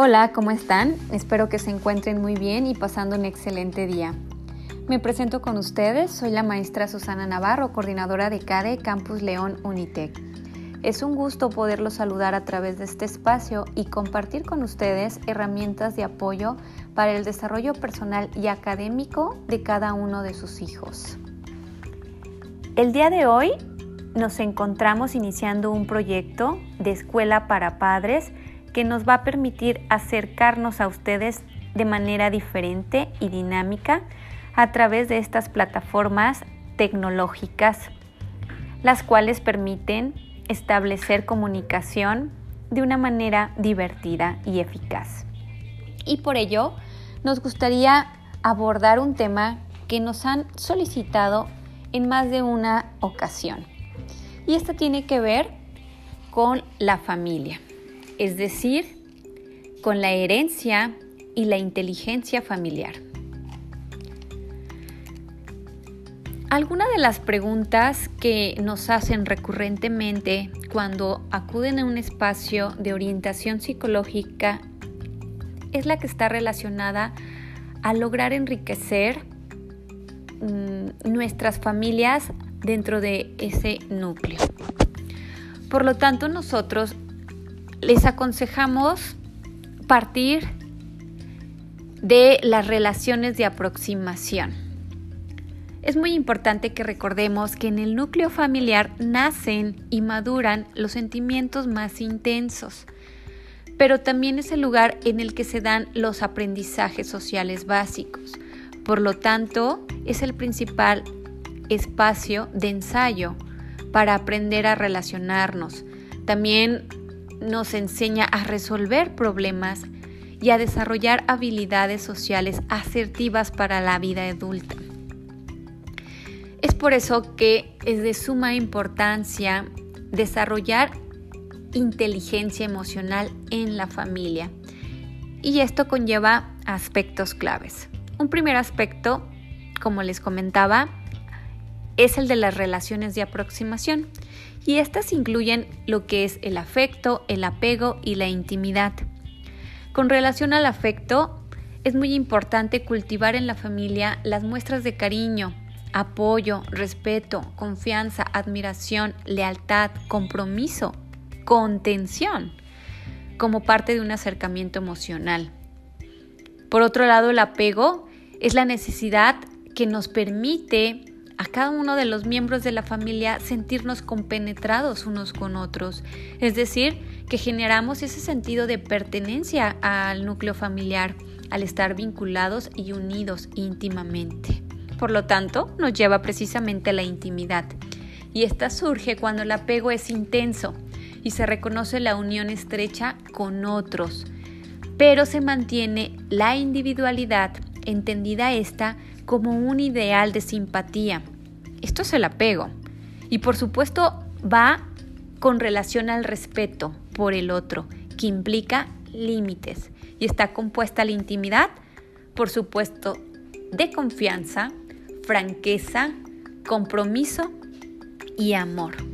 Hola, ¿cómo están? Espero que se encuentren muy bien y pasando un excelente día. Me presento con ustedes, soy la maestra Susana Navarro, coordinadora de CADE Campus León Unitec. Es un gusto poderlos saludar a través de este espacio y compartir con ustedes herramientas de apoyo para el desarrollo personal y académico de cada uno de sus hijos. El día de hoy nos encontramos iniciando un proyecto de escuela para padres que nos va a permitir acercarnos a ustedes de manera diferente y dinámica a través de estas plataformas tecnológicas, las cuales permiten establecer comunicación de una manera divertida y eficaz. Y por ello, nos gustaría abordar un tema que nos han solicitado en más de una ocasión. Y esto tiene que ver con la familia, es decir, con la herencia y la inteligencia familiar. Algunas de las preguntas que nos hacen recurrentemente cuando acuden a un espacio de orientación psicológica es la que está relacionada a lograr enriquecer mm, nuestras familias dentro de ese núcleo. Por lo tanto, nosotros les aconsejamos partir de las relaciones de aproximación. Es muy importante que recordemos que en el núcleo familiar nacen y maduran los sentimientos más intensos, pero también es el lugar en el que se dan los aprendizajes sociales básicos. Por lo tanto, es el principal espacio de ensayo para aprender a relacionarnos. También nos enseña a resolver problemas y a desarrollar habilidades sociales asertivas para la vida adulta. Es por eso que es de suma importancia desarrollar inteligencia emocional en la familia. Y esto conlleva aspectos claves. Un primer aspecto, como les comentaba, es el de las relaciones de aproximación. Y estas incluyen lo que es el afecto, el apego y la intimidad. Con relación al afecto, es muy importante cultivar en la familia las muestras de cariño, apoyo, respeto, confianza, admiración, lealtad, compromiso, contención, como parte de un acercamiento emocional. Por otro lado, el apego es la necesidad que nos permite a cada uno de los miembros de la familia sentirnos compenetrados unos con otros, es decir, que generamos ese sentido de pertenencia al núcleo familiar al estar vinculados y unidos íntimamente. Por lo tanto, nos lleva precisamente a la intimidad. Y esta surge cuando el apego es intenso y se reconoce la unión estrecha con otros, pero se mantiene la individualidad, entendida esta como un ideal de simpatía. Esto es el apego. Y por supuesto va con relación al respeto por el otro, que implica límites. Y está compuesta la intimidad, por supuesto, de confianza, franqueza, compromiso y amor.